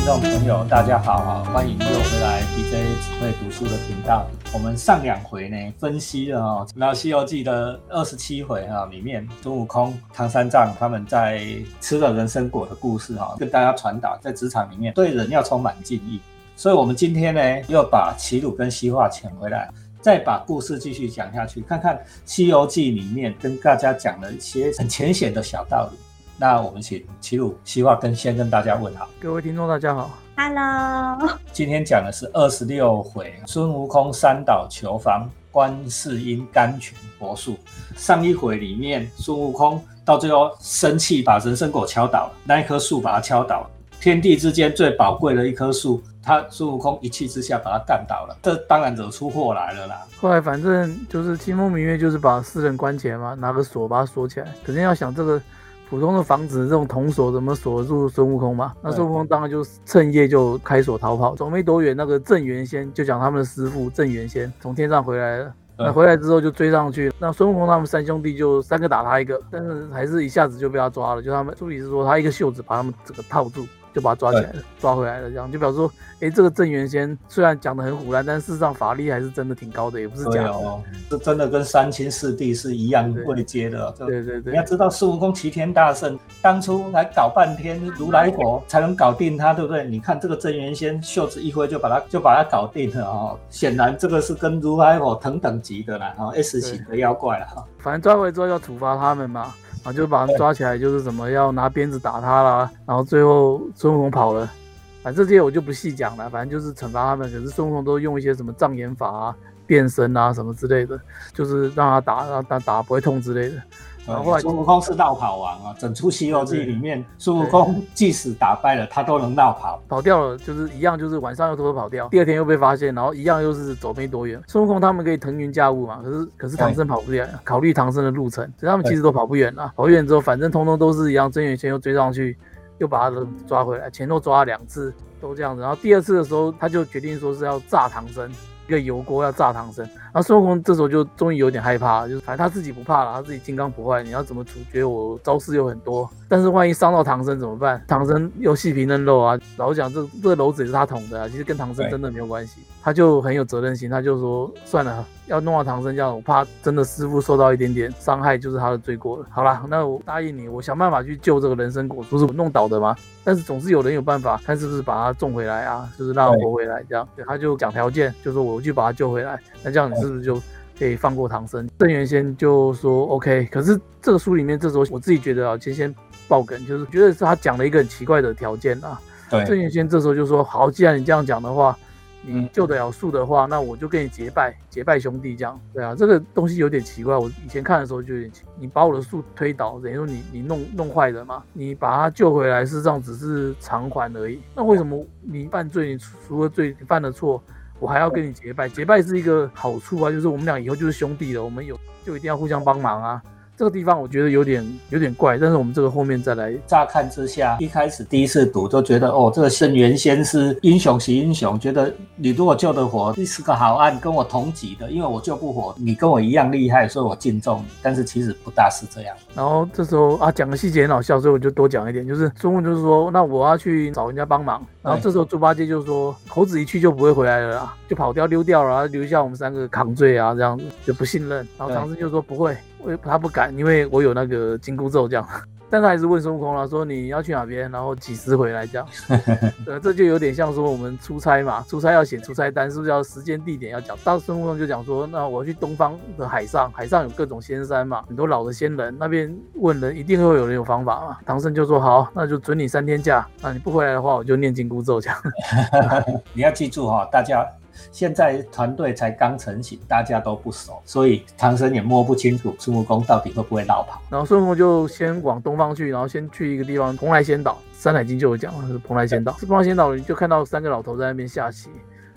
听众朋友，大家好啊！欢迎又回来 DJ 只会读书的频道。我们上两回呢，分析了哦，那《西游记》的二十七回啊，里面孙悟空、唐三藏他们在吃了人参果的故事哈，跟大家传达，在职场里面对人要充满敬意。所以，我们今天呢，又把齐鲁跟西化请回来，再把故事继续讲下去，看看《西游记》里面跟大家讲了一些很浅显的小道理。那我们请齐鲁希望跟先跟大家问好，各位听众大家好，Hello。今天讲的是二十六回，孙悟空三岛求房，观世音甘泉佛树。上一回里面，孙悟空到最后生气，把人参果敲倒了，那一棵树把它敲倒了，天地之间最宝贵的一棵树，他孙悟空一气之下把它干倒了，这当然惹出祸来了啦。后来反正就是清风明月，就是把四人关起来嘛，拿个锁把它锁起来。肯定要想这个。普通的房子这种铜锁怎么锁住孙悟空嘛？那孙悟空当然就趁夜就开锁逃跑，走没多远，那个镇元仙就讲他们的师傅镇元仙从天上回来了。那回来之后就追上去，那孙悟空他们三兄弟就三个打他一个，但是还是一下子就被他抓了。就他们朱理是说他一个袖子把他们整个套住。就把他抓起来了，抓回来了，这样就表示说，哎，这个郑元仙虽然讲的很虎烂，但事实上法力还是真的挺高的，也不是假的。哦，这真的跟三清四帝是一样位阶的。对对对，你要知道孙悟空齐天大圣，当初来搞半天，如来佛才能搞定他，对不对？你看这个郑元仙袖子一挥就把他就把他搞定了哦，显然这个是跟如来佛同等级的啦，哈，S 型的妖怪了哈。反正抓回来之后要处罚他们嘛。啊，就把他抓起来，就是什么要拿鞭子打他啦，然后最后孙悟空跑了，反正这些我就不细讲了，反正就是惩罚他们。可是孙悟空都用一些什么障眼法啊、变身啊什么之类的，就是让他打，让他打不会痛之类的。孙悟空是绕跑王啊！整出《西游记》里面，孙悟空即使打败了，他都能绕跑，跑掉了就是一样，就是晚上又偷偷跑掉，第二天又被发现，然后一样又是走没多远。孙悟空他们可以腾云驾雾嘛？可是可是唐僧跑不远，考虑唐僧的路程，所以他们其实都跑不远了。跑远之后，反正通通都是一样，真元仙又追上去，又把他抓回来，前后抓了两次，都这样子。然后第二次的时候，他就决定说是要炸唐僧。一个油锅要炸唐僧，然后孙悟空这时候就终于有点害怕，就是反正他自己不怕了，他自己金刚不坏，你要怎么处决我？招式又很多，但是万一伤到唐僧怎么办？唐僧又细皮嫩肉啊，老讲这这篓子也是他捅的，其实跟唐僧真的没有关系，他就很有责任心，他就说算了。要弄到唐僧这样，我怕真的师傅受到一点点伤害，就是他的罪过了。好啦，那我答应你，我想办法去救这个人参果，不是我弄倒的吗？但是总是有人有办法，看是不是把他种回来啊，就是让他活回来这样。对，他就讲条件，就说我去把他救回来，那这样你是不是就可以放过唐僧？郑元先就说 OK。可是这个书里面，这时候我自己觉得啊，先先爆梗，就是觉得是他讲了一个很奇怪的条件啊。对，郑元先这时候就说好，既然你这样讲的话。你救得了树的话，那我就跟你结拜，结拜兄弟这样。对啊，这个东西有点奇怪。我以前看的时候就有点奇，你把我的树推倒，等于说你你弄弄坏了嘛？你把它救回来，事实上只是偿还而已。那为什么你犯罪，你除了罪，你犯了错，我还要跟你结拜？结拜是一个好处啊，就是我们俩以后就是兄弟了，我们有就一定要互相帮忙啊。这个地方我觉得有点有点怪，但是我们这个后面再来。乍看之下，一开始第一次赌就觉得哦，这个圣元仙是英雄惜英雄，觉得你如果救得活，你是个好汉，跟我同级的，因为我救不活，你跟我一样厉害，所以我敬重你。但是其实不大是这样。然后这时候啊，讲个细节很好笑，所以我就多讲一点，就是孙悟就是说，那我要去找人家帮忙。然后这时候猪八戒就说，猴子一去就不会回来了啦，就跑掉溜掉了，留下我们三个扛罪啊，这样子就不信任。然后唐僧就说不会。我他不敢，因为我有那个紧箍咒这样，但他还是问孙悟空了，说你要去哪边，然后几时回来这样。呃，这就有点像说我们出差嘛，出差要写出差单，是不是要时间地点要讲？到孙悟空就讲说，那我去东方的海上，海上有各种仙山嘛，很多老的仙人，那边问人一定会有人有方法嘛。唐僧就说好，那就准你三天假，那你不回来的话，我就念紧箍咒这样。你要记住哈，大家。现在团队才刚成型，大家都不熟，所以唐僧也摸不清楚孙悟空到底会不会绕跑。然后孙悟空就先往东方去，然后先去一个地方蓬莱仙岛，《山海经》就有讲了，是蓬莱仙岛。是蓬莱仙岛，你就看到三个老头在那边下棋，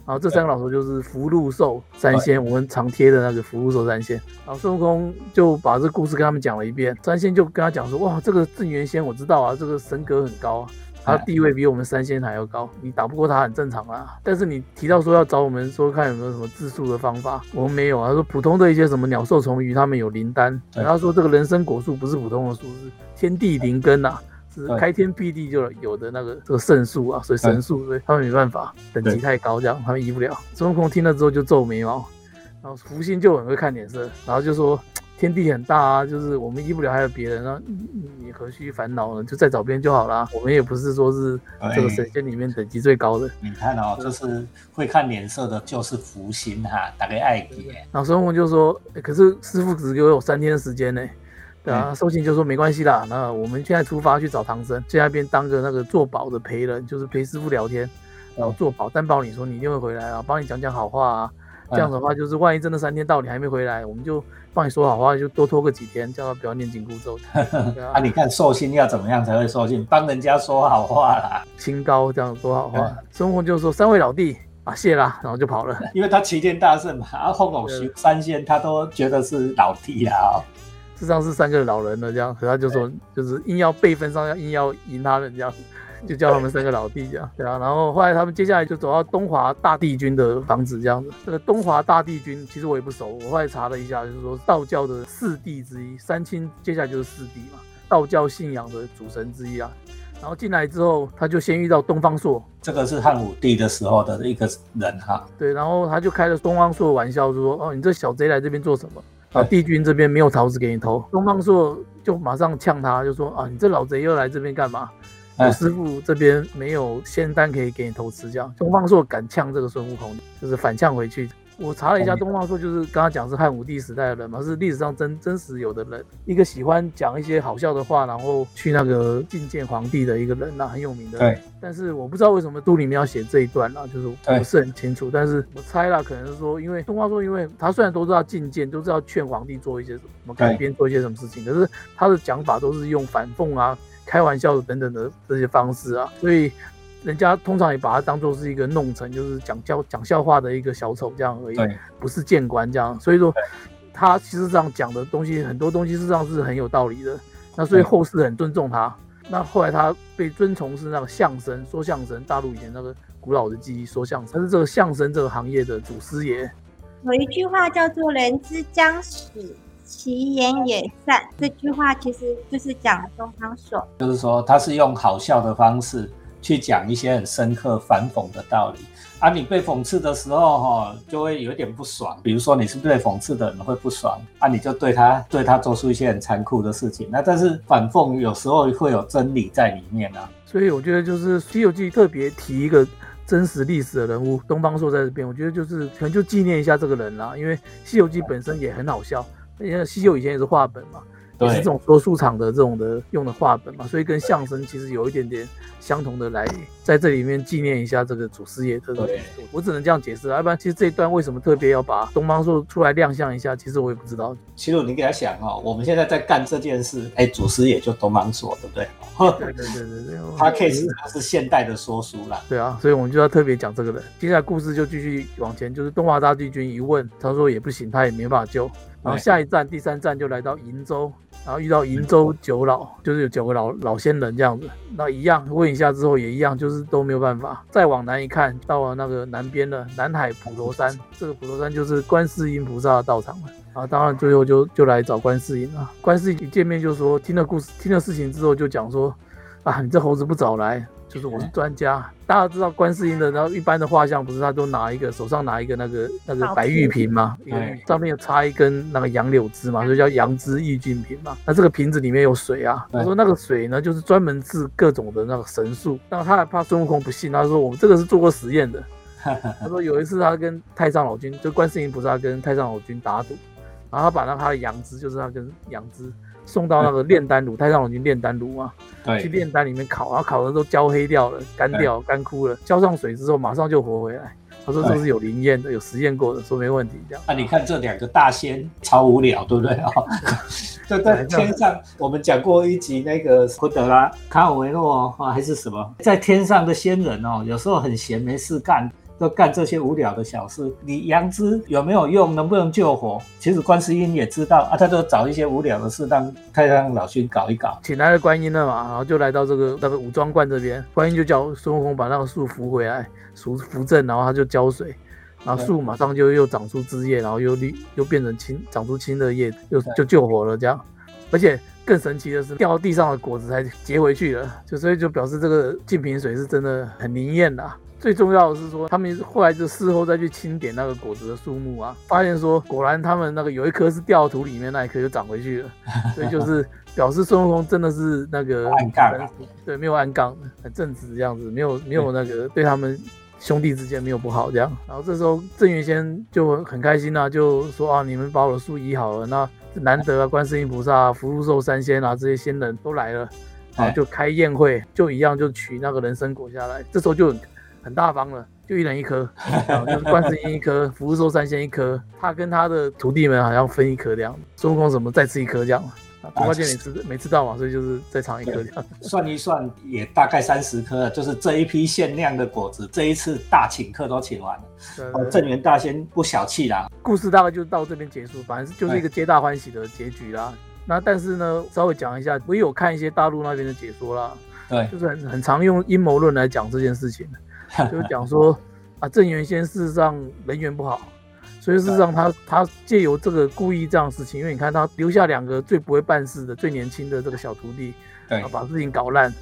然后这三个老头就是福禄寿三仙，我们常贴的那个福禄寿三仙。然后孙悟空就把这故事跟他们讲了一遍，三仙就跟他讲说：哇，这个镇元仙我知道啊，这个神格很高啊。他地位比我们三仙还要高，你打不过他很正常啊。但是你提到说要找我们说看有没有什么自述的方法，我们没有啊。他说普通的一些什么鸟兽虫鱼，他们有灵丹。他说这个人参果树不是普通的树，是天地灵根呐，是开天辟地就有的那个这个圣树啊，所以神树，所以他们没办法，等级太高，这样他们移不了。孙悟空听了之后就皱眉毛，然后福星就很会看脸色，然后就说。天地很大啊，就是我们医不了，还有别人，那你你何须烦恼呢？就再找别人就好啦。我们也不是说是这个神仙里面等级最高的。你看哦，就是会看脸色的，就是福星哈，大概爱给。然后孙悟空就说、欸可是师傅只给我有三天时间呢。”对啊，嗯寿星就说没关系啦，那我们现在出发去找唐僧，去那边当个那个做保的陪人，就是陪师傅聊天，然后做保担保你说你一定会回来啊，帮你讲讲好话啊。这样的话，就是万一真的三天到你还没回来，我们就帮你说好话，就多拖个几天，叫他不要念紧箍咒。啊，啊，你看寿星要怎么样才会寿星？帮人家说好话啦，清高这样说好话。孙悟空就说三位老弟啊，谢啦，然后就跑了。因为他齐天大圣嘛，啊，后偶修三仙他都觉得是老弟啦哦。事实上是三个老人了，这样，可他就说，就是硬要辈分上要硬要赢他们，这样，就叫他们三个老弟这样，对啊。然后后来他们接下来就走到东华大帝君的房子这样子。这个东华大帝君其实我也不熟，我后来查了一下，就是说道教的四帝之一，三清接下来就是四帝嘛，道教信仰的主神之一啊。然后进来之后，他就先遇到东方朔，这个是汉武帝的时候的一个人哈，对，然后他就开了东方朔的玩笑，就说：“哦，你这小贼来这边做什么？啊，帝君这边没有桃子给你偷。”东方朔就马上呛他，就说：“啊，你这老贼又来这边干嘛？我哎师傅这边没有仙丹可以给你投吃。”这样，东方朔敢呛这个孙悟空，就是反呛回去。我查了一下，东方朔就是刚刚讲是汉武帝时代的人嘛，是历史上真真实有的人，一个喜欢讲一些好笑的话，然后去那个觐见皇帝的一个人呐、很有名的人。对，但是我不知道为什么书里面要写这一段啦，就是我不是很清楚。但是我猜啦，可能是说，因为东方朔，因为他虽然都知道觐见，都知道劝皇帝做一些什么改变，做一些什么事情，可是他的讲法都是用反讽啊、开玩笑的等等的这些方式啊，所以人家通常也把它当做是一个弄成，就是讲笑讲笑话的一个小丑这样而已，不是谏官这样。所以说，他其实上讲的东西很多东西事实上是很有道理的。那所以对后世很尊重他。那后来他被尊崇是那个相声，说相声，大陆以前那个古老的技艺说相声，他是这个相声这个行业的祖师爷。有一句话叫做“人之将死，其言也善”，这句话其实就是讲东方朔。就是说他是用好笑的方式去讲一些很深刻反讽的道理。啊，你被讽刺的时候，哈，就会有点不爽。比如说你是被讽刺的人会不爽，啊，你就对他对他做出一些很残酷的事情。那但是反讽有时候会有真理在里面啊。所以我觉得就是《西游记》特别提一个真实历史的人物东方朔在这边，我觉得就是可能就纪念一下这个人啦，因为《西游记》本身也很好笑，因为西秀以前也是画本嘛，也是这种说书场的这种的用的画本嘛，所以跟相声其实有一点点相同的来，在这里面纪念一下这个祖师爷的。对，我只能这样解释啊，要不然其实这一段为什么特别要把东方朔出来亮相一下，其实我也不知道。其实你给他想哦，我们现在在干这件事，哎，祖师爷就东方朔，对不对？对对对对对，他 case 是现代的说书啦。对啊，所以我们就要特别讲这个人。接下来故事就继续往前，就是东华大帝君一问，他说也不行，他也没办法救。然后下一站，第三站就来到瀛州，然后遇到瀛州九老，就是有九个老老仙人这样子。那一样问一下之后也一样，就是都没有办法。再往南一看，到了那个南边的南海普陀山，这个普陀山就是观世音菩萨的道场了。啊，当然最后就就来找观世音了。观世音一见面就说，听了故事，听了事情之后就讲说，啊，你这猴子不早来，就是我是专家。大家知道观世音的，然后一般的画像不是他都拿一个手上拿一个那个那个白玉瓶嘛，一个玉上面有插一根那个杨柳枝嘛，所以叫杨枝玉净瓶嘛。那这个瓶子里面有水啊，他说那个水呢就是专门治各种的那个神术。那他还怕孙悟空不信，他说我们这个是做过实验的。他说有一次他跟太上老君，就观世音菩萨跟太上老君打赌，然后他把那他的杨枝，就是他根杨枝。送到那个炼丹炉，太上老君炼丹炉啊，去炼丹里面烤，然后烤的都焦黑掉了，干掉，干枯了，浇上水之后马上就活回来。他说这是有灵验的，有实验过的，说没问题这样。那、啊、你看这两个大仙超无聊，对不对啊？就在天上，我们讲过一集那个昆德拉卡尔维诺啊，还是什么，在天上的仙人哦，有时候很闲没事干。都干这些无聊的小事，你杨枝有没有用？能不能救活？其实观世音也知道啊，他就找一些无聊的事让太上老君搞一搞，请来了观音了嘛，然后就来到这个那个武装观这边，观音就叫孙悟空把那个树扶回来，扶扶正，然后他就浇水，然后树马上就又长出枝叶，然后又绿，又变成青，长出青的叶，又就救活了这样。而且更神奇的是，掉到地上的果子才结回去了，就所以就表示这个净瓶水是真的很灵验的。最重要的是说，他们后来就事后再去清点那个果子的数目啊，发现说果然他们那个有一颗是掉土里面，那一颗就长回去了，所以就是表示孙悟空真的是那个暗杠，对，没有暗杠，很正直这样子，没有没有那个对他们兄弟之间没有不好这样。然后这时候郑元仙就很开心啊，就说啊，你们把我的树医好了，那难得啊，观世音菩萨、福禄寿三仙啊这些仙人都来了，然后就开宴会，就一样就取那个人参果下来，这时候就。很大方了，就一人一颗，就是观世音一颗，福禄寿三仙一颗，他跟他的徒弟们好像分一颗这样，孙悟空什么再吃一颗这样，猪八戒没吃没吃到嘛，所以就是再尝一颗这样。算一算也大概三十颗，就是这一批限量的果子，这一次大请客都请完了。镇元大仙不小气啦。故事大概就到这边结束，反正就是一个皆大欢喜的结局啦。那但是呢，稍微讲一下，我有看一些大陆那边的解说啦，对，就是很很常用阴谋论来讲这件事情。就是讲说啊，郑元先事实上人缘不好，所以事实上他他借由这个故意这样的事情，因为你看他留下两个最不会办事的、最年轻的这个小徒弟，对，把事情搞烂，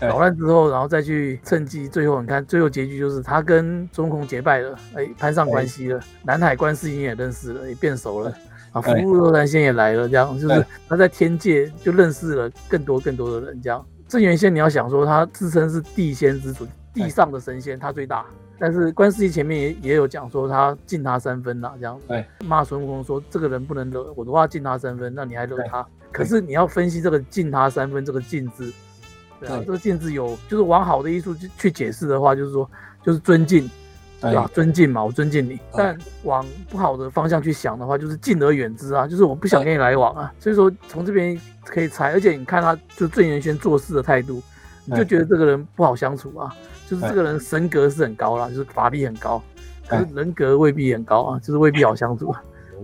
搞烂之后，然后再去趁机，最后你看最后结局就是他跟孙悟空结拜了，哎，攀上关系了，南海观世音也认识了，也变熟了，啊，福禄寿三仙也来了，这样就是他在天界就认识了更多更多的人，这样郑元仙你要想说他自称是地仙之主。地上的神仙他最大，但是观世音前面也也有讲说他敬他三分呐，这样子骂孙悟空说这个人不能惹我的话敬他三分，那你还惹他？可是你要分析这个敬他三分这个敬字，对啊，这个敬字有就是往好的艺术去去解释的话，就是说就是尊敬，对吧？尊敬嘛，我尊敬你。但往不好的方向去想的话，就是敬而远之啊，就是我不想跟你来往啊。所以说从这边可以猜，而且你看他就郑元轩做事的态度，你就觉得这个人不好相处啊。就是这个人神格是很高啦，就是法力很高，可是人格未必很高啊，就是未必好相处。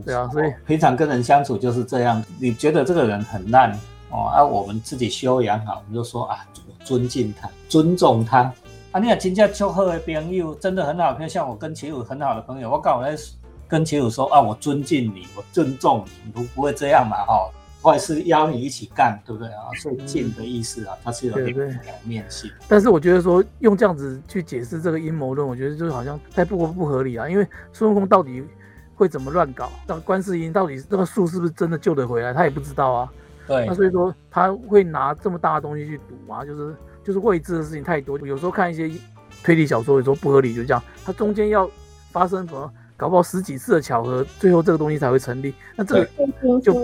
对啊，所以平常跟人相处就是这样。你觉得这个人很烂哦，啊，我们自己修养好，我们就说啊，尊敬他，尊重他。啊，你要真正超好的朋友，真的很好，像我跟齐武很好的朋友，我刚才跟齐武说啊，我尊敬你，我尊重你，你不不会这样嘛？哈。或是邀你一起干，对不对啊？所以敬的意思啊，它是有两面性。但是我觉得说用这样子去解释这个阴谋论，我觉得就是好像太不不合理啊。因为孙悟空到底会怎么乱搞？那观世音到底这个树是不是真的救得回来？他也不知道啊。对。那所以说他会拿这么大的东西去赌啊，就是就是未知的事情太多。有时候看一些推理小说，有时候不合理，就这样，它中间要发生什么？搞不好十几次的巧合，最后这个东西才会成立。那这个就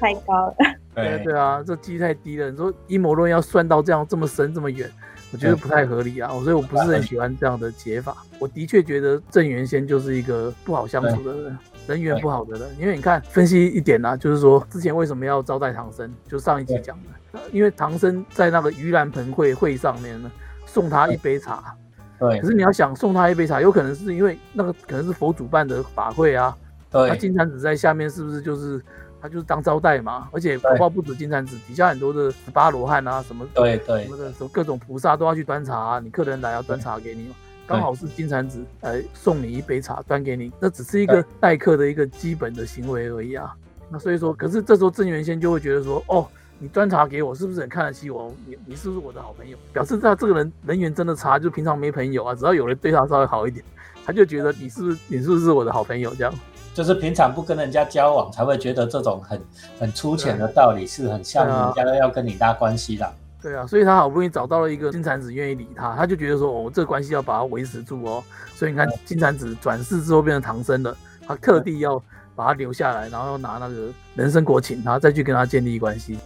太高了。对对啊，这几率太低了。你说阴谋论要算到这样这么深这么远，我觉得不太合理啊。所以我不是很喜欢这样的解法。我的确觉得郑元先就是一个不好相处的人，人缘不好的人。因为你看分析一点呢，就是说之前为什么要招待唐僧？就上一集讲的，因为唐僧在那个盂兰盆会会上面呢，送他一杯茶。对，可是你要想送他一杯茶，有可能是因为那个可能是佛主办的法会啊。对，他金蝉子在下面是不是就是他就是当招待嘛？而且恐怕不止金蝉子，底下很多的十八罗汉啊，什么对对什么的，什么各种菩萨都要去端茶，你客人来要端茶给你嘛。刚好是金蝉子来送你一杯茶端给你，那只是一个待客的一个基本的行为而已啊。那所以说，可是这时候郑元先就会觉得说，哦。你端茶给我，是不是很看得起我？你你是不是我的好朋友？表示他这个人人缘真的差，就平常没朋友啊。只要有人对他稍微好一点，他就觉得你是不是你是不是我的好朋友？这样就是平常不跟人家交往，才会觉得这种很很粗浅的道理是很像人家要跟你搭关系的。对啊，所以他好不容易找到了一个金蝉子愿意理他，他就觉得说哦，这个关系要把它维持住哦。所以你看金蝉子转世之后变成唐僧了，他特地要把他留下来，然后要拿那个人参果请他，再去跟他建立关系。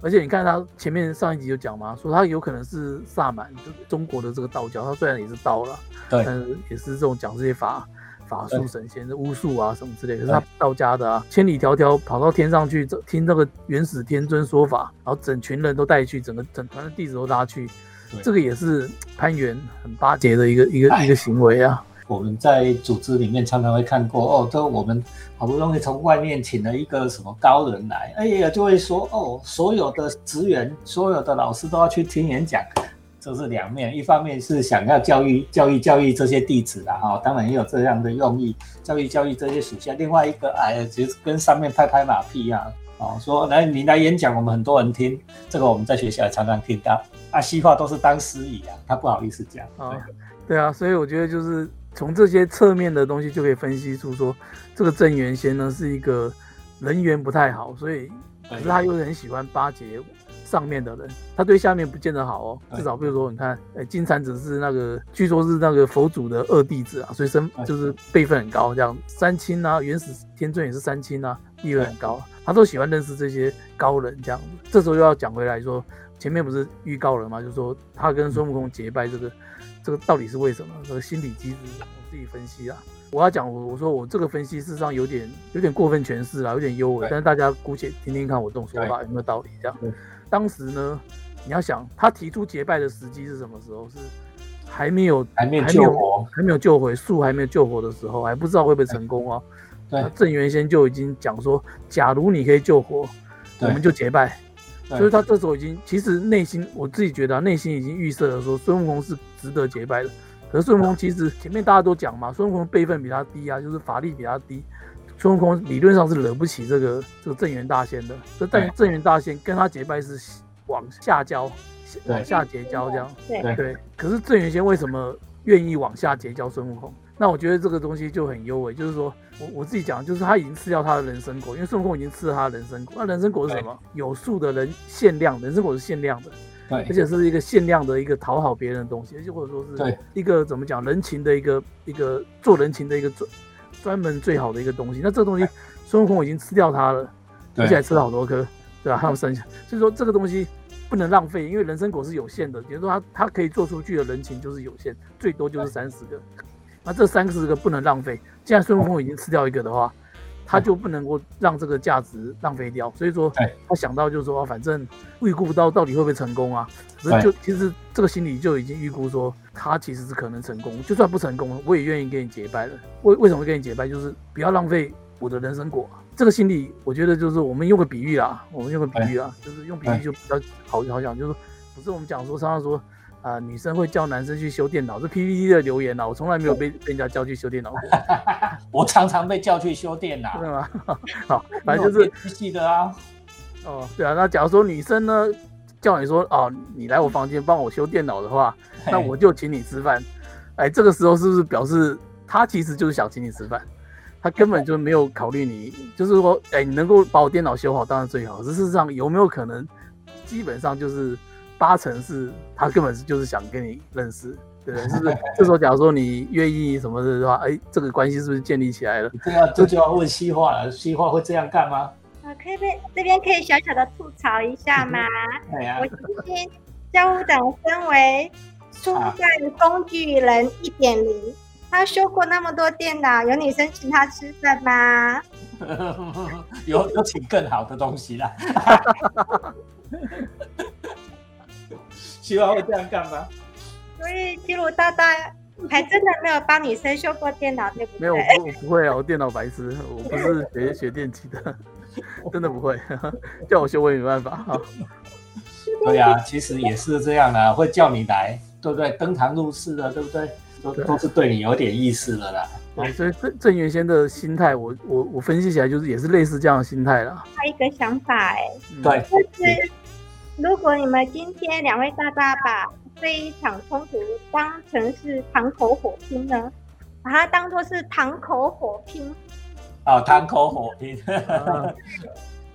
而且你看他前面上一集有讲嘛，说他有可能是萨满，就中国的这个道教，他虽然也是道了，对，但是也是这种讲这些法法术、神仙、巫术啊什么之类。可是他道家的啊，千里迢迢跑到天上去听这个元始天尊说法，然后整群人都带去，整个整团的弟子都拉去，这个也是攀援很巴结的一个一个一个行为啊。我们在组织里面常常会看过哦，都我们好不容易从外面请了一个什么高人来，哎呀，就会说哦，所有的职员、所有的老师都要去听演讲，这是两面。一方面是想要教育、教育、教育这些弟子啦，哈，当然也有这样的用意，教育、教育这些属下。另外一个，哎，就是跟上面拍拍马屁啊，哦，说来你来演讲，我们很多人听，这个我们在学校常常听到。啊，西化都是当司仪啊，他不好意思讲。啊，对啊，所以我觉得就是从这些侧面的东西就可以分析出说，这个郑元先呢是一个人缘不太好，所以可是他又很喜欢巴结上面的人，他对下面不见得好哦。至少比如说，你看，哎，金蝉子是那个，据说是那个佛祖的二弟子啊，所以身就是辈分很高。这样三清啊，元始天尊也是三清啊，地位很高，他都喜欢认识这些高人这样子。这时候又要讲回来说。前面不是预告了吗？就是说他跟孙悟空结拜，这个这个到底是为什么？这个心理机制我自己分析啊。我要讲我我说我这个分析事实上有点有点过分诠释了，有点优美。但是大家姑且听听看我这种说法有没有道理？这样，当时呢，你要想他提出结拜的时机是什么时候？是还没有还没有救活，还没有救回树还没有救活的时候，还不知道会不会成功啊？对，郑元先就已经讲说，假如你可以救活，我们就结拜。所以他这时候已经，其实内心我自己觉得，内心已经预设了说孙悟空是值得结拜的。可是孙悟空其实前面大家都讲嘛，孙悟空辈分比他低啊，就是法力比他低，孙悟空理论上是惹不起这个这个镇元大仙的。这镇镇元大仙跟他结拜是往下交，往下结交这样。对对。可是镇元仙为什么愿意往下结交孙悟空？那我觉得这个东西就很优美，就是说我我自己讲，就是他已经吃掉他的人参果，因为孙悟空已经吃了他的人参果。那人参果是什么？有数的人限量，人参果是限量的，对，而且是一个限量的一个讨好别人的东西，而且或者说是一个怎么讲人情的一个一个做人情的一个专专门最好的一个东西。那这个东西孙悟空已经吃掉它了，而且还吃了好多颗，对吧？还有剩下，所以说这个东西不能浪费，因为人参果是有限的，比如说它它可以做出去的人情就是有限，最多就是三十个。那这三个十个不能浪费。既然孙悟空已经吃掉一个的话，他就不能够让这个价值浪费掉。所以说，他想到就是说，反正预估不到到底会不会成功啊。可是就其实这个心理就已经预估说，他其实是可能成功。就算不成功，我也愿意跟你结拜了。为为什么会跟你结拜？就是不要浪费我的人参果。这个心理，我觉得就是我们用个比喻啊，我们用个比喻啊，就是用比喻就比较好好讲，就是不是我们讲说，常常说。啊，女生会叫男生去修电脑，是 PPT 的留言啊，我从来没有被被人家叫去修电脑。我常常被叫去修电脑，对吗？好，反正就是机器的啊。哦，对啊，那假如说女生呢叫你说哦，你来我房间帮我修电脑的话，那我就请你吃饭。哎，这个时候是不是表示他其实就是想请你吃饭？他根本就没有考虑你，就是说，哎，你能够把我电脑修好当然最好。事实上有没有可能，基本上就是。八成是他根本是就是想跟你认识，对不对？是不是？这时候假如说你愿意什么的话，哎，这个关系是不是建立起来了？这要这就要问西化了，西化会这样干吗？啊，可以被这边可以小小的吐槽一下吗？我今天教务长身为初战工具人一点零，他修过那么多电脑，有女生请他吃饭吗？有有请更好的东西啦。希望会这样干吗？所以基鲁大大还真的没有帮女生修过电脑，对不对？没有，我不会啊，我电脑白痴，我不是学学电机的，真的不会，叫我修我也没办法。对呀，其实也是这样的，会叫你来，对不对？登堂入室的，对不对？都都是对你有点意思的啦。对，所以郑郑原先的心态，我我我分析起来就是也是类似这样的心态啦。他一个想法，哎，对，就是。如果你们今天两位大大把这一场冲突当成是堂口火拼呢，把它当做是堂口火拼，哦，堂口火拼，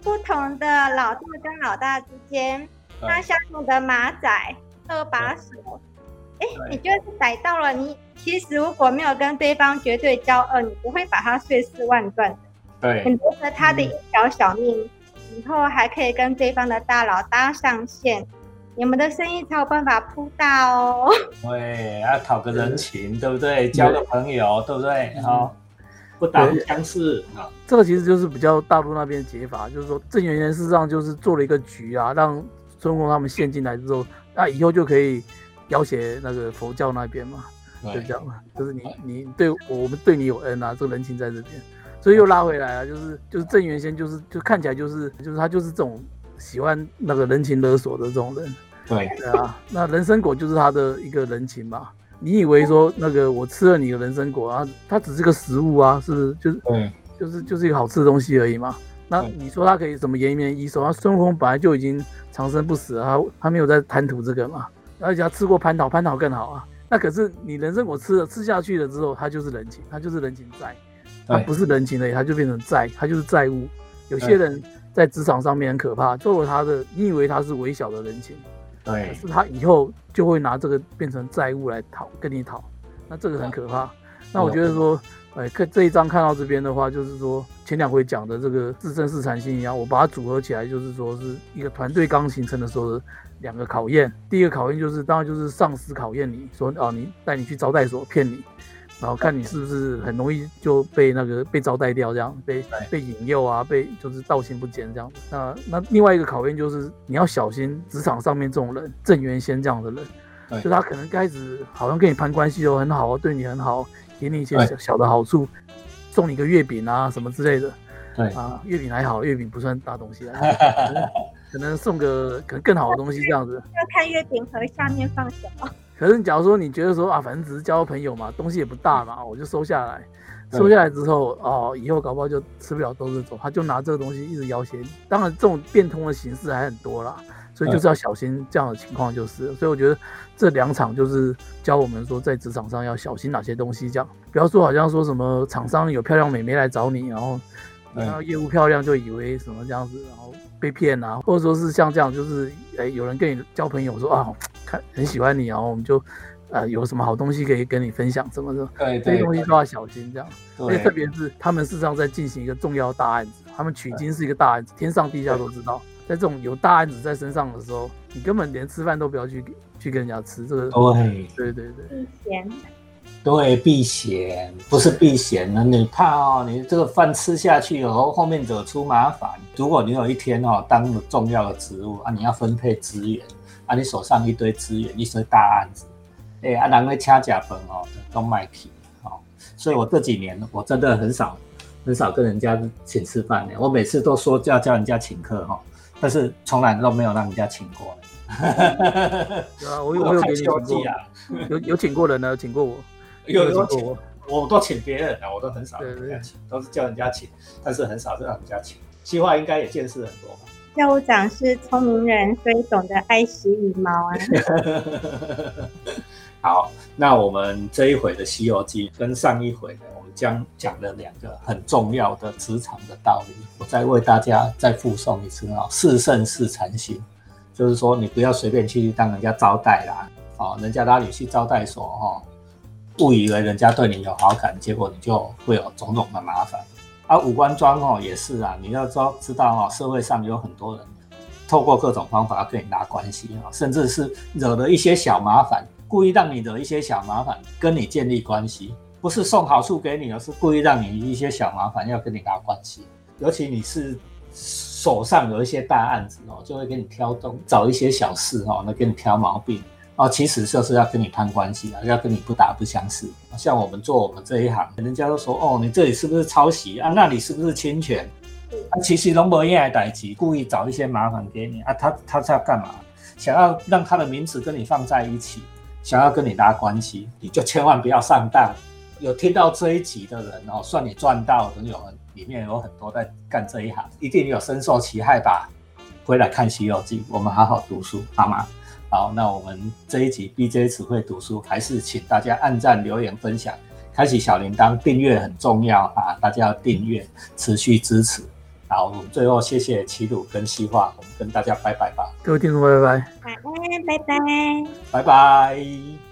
不同的老大跟老大之间，他相同的马仔二把手，哎，你就是逮到了你。其实如果没有跟对方绝对交恶，你不会把他碎尸万段的。对，你留着他的一条小命。以后还可以跟对方的大佬搭上线，你们的生意才有办法铺大哦。对，要讨个人情，对不对？交个朋友，对不对？好，不打不相识啊。这个其实就是比较大陆那边解法，就是说郑元元事实上就是做了一个局啊，让孙悟空他们陷进来之后，那以后就可以要挟那个佛教那边嘛，就这样嘛，就是你你对我们对你有恩啊，这个人情在这边。所以又拉回来了，就是就是郑元先，就是就看起来就是就是他就是这种喜欢那个人情勒索的这种人，对对啊，那人参果就是他的一个人情嘛。你以为说那个我吃了你的人参果啊，它只是个食物啊，是不是？就是就是就是一个好吃的东西而已嘛。那你说他可以什么延年益寿？那孙悟空本来就已经长生不死了，他他没有在贪图这个嘛，而且他吃过蟠桃，蟠桃更好啊。那可是你人参果吃了吃下去了之后，它就是人情，它就是人情债，它不是人情的，它就变成债，它就是债务。有些人在职场上面很可怕，做了他的，你以为他是微小的人情，对，可是他以后就会拿这个变成债务来讨跟你讨，那这个很可怕。那我觉得说，哎，看这一章看到这边的话，就是说前两回讲的这个自身是禅心一样，我把它组合起来，就是说是一个团队刚形成的时候的。两个考验，第一个考验就是当然就是上司考验你，说哦，你带你去招待所骗你，然后看你是不是很容易就被那个被招待掉，这样被被引诱啊，被就是道心不坚这样。那那另外一个考验就是你要小心职场上面这种人，郑元先这样的人，就他可能开始好像跟你攀关系都很好，对你很好，给你一些小小的好处，送你个月饼啊什么之类的。对啊，月饼还好，月饼不算大东西啊。可能送个可能更好的东西这样子，要看月饼盒下面放什么。可是，假如说你觉得说啊，反正只是交个朋友嘛，东西也不大嘛，我就收下来。收下来之后，哦，以后搞不好就吃不了兜着走。他就拿这个东西一直要挟你。当然，这种变通的形式还很多啦，所以就是要小心这样的情况就是。所以我觉得这两场就是教我们说，在职场上要小心哪些东西，这样不要说好像说什么厂商有漂亮美眉来找你，然后然后业务漂亮就以为什么这样子，然后。被骗啊，或者说是像这样，就是诶，有人跟你交朋友说啊，看很喜欢你啊我们就呃有什么好东西可以跟你分享，什么的，对，这些东西都要小心这样。而且特别是他们事实上在进行一个重要大案子，他们取经是一个大案子，天上地下都知道。在这种有大案子在身上的时候，你根本连吃饭都不要去去跟人家吃这个。对，对对对。对，避嫌不是避嫌呢，你怕哦，你这个饭吃下去以后，后面惹出麻烦。如果你有一天哦，当了重要的职务啊，你要分配资源啊，你手上一堆资源，一堆大案子，哎，啊，人会掐假分哦，都卖皮哦。所以我这几年我真的很少很少跟人家请吃饭的，我每次都说要叫人家请客哈，但是从来都没有让人家请过。对啊，我有我有给你请过，有有请过人呢，请过我。有有请，我都请别人啊，我都很少人家请，都是叫人家请，但是很少是让人家请。西化应该也见识很多吧？教务长是聪明人，所以懂得爱惜羽毛啊。好，那我们这一回的《西游记》跟上一回的，我们将讲了两个很重要的职场的道理。我再为大家再附送一次啊，是胜是禅心，就是说你不要随便去当人家招待啦，哦，人家拉你去招待所哈。误以为人家对你有好感，结果你就会有种种的麻烦。而五官装哦也是啊，你要知道知道哦，社会上有很多人透过各种方法跟你拉关系啊，甚至是惹了一些小麻烦，故意让你惹一些小麻烦，跟你建立关系，不是送好处给你，而是故意让你一些小麻烦要跟你拉关系。尤其你是手上有一些大案子哦，就会给你挑动找一些小事哦，那给你挑毛病。哦，其实就是要跟你攀关系啊，要跟你不打不相识。像我们做我们这一行，人家都说哦，你这里是不是抄袭啊？那里是不是侵权？啊，其实龙伯燕来逮急，故意找一些麻烦给你啊。他他是要干嘛？想要让他的名字跟你放在一起，想要跟你拉关系，你就千万不要上当。有听到这一集的人哦，算你赚到。有人里面有很多在干这一行，一定有深受其害吧？回来看《西游记》，我们好好读书，好吗？好，那我们这一集 BJ 词汇读书，还是请大家按赞、留言、分享，开启小铃铛，订阅很重要啊！大家要订阅，持续支持。好，我们最后谢谢齐鲁跟西化，我们跟大家拜拜吧。各位听众，拜拜。拜拜，拜拜，拜拜。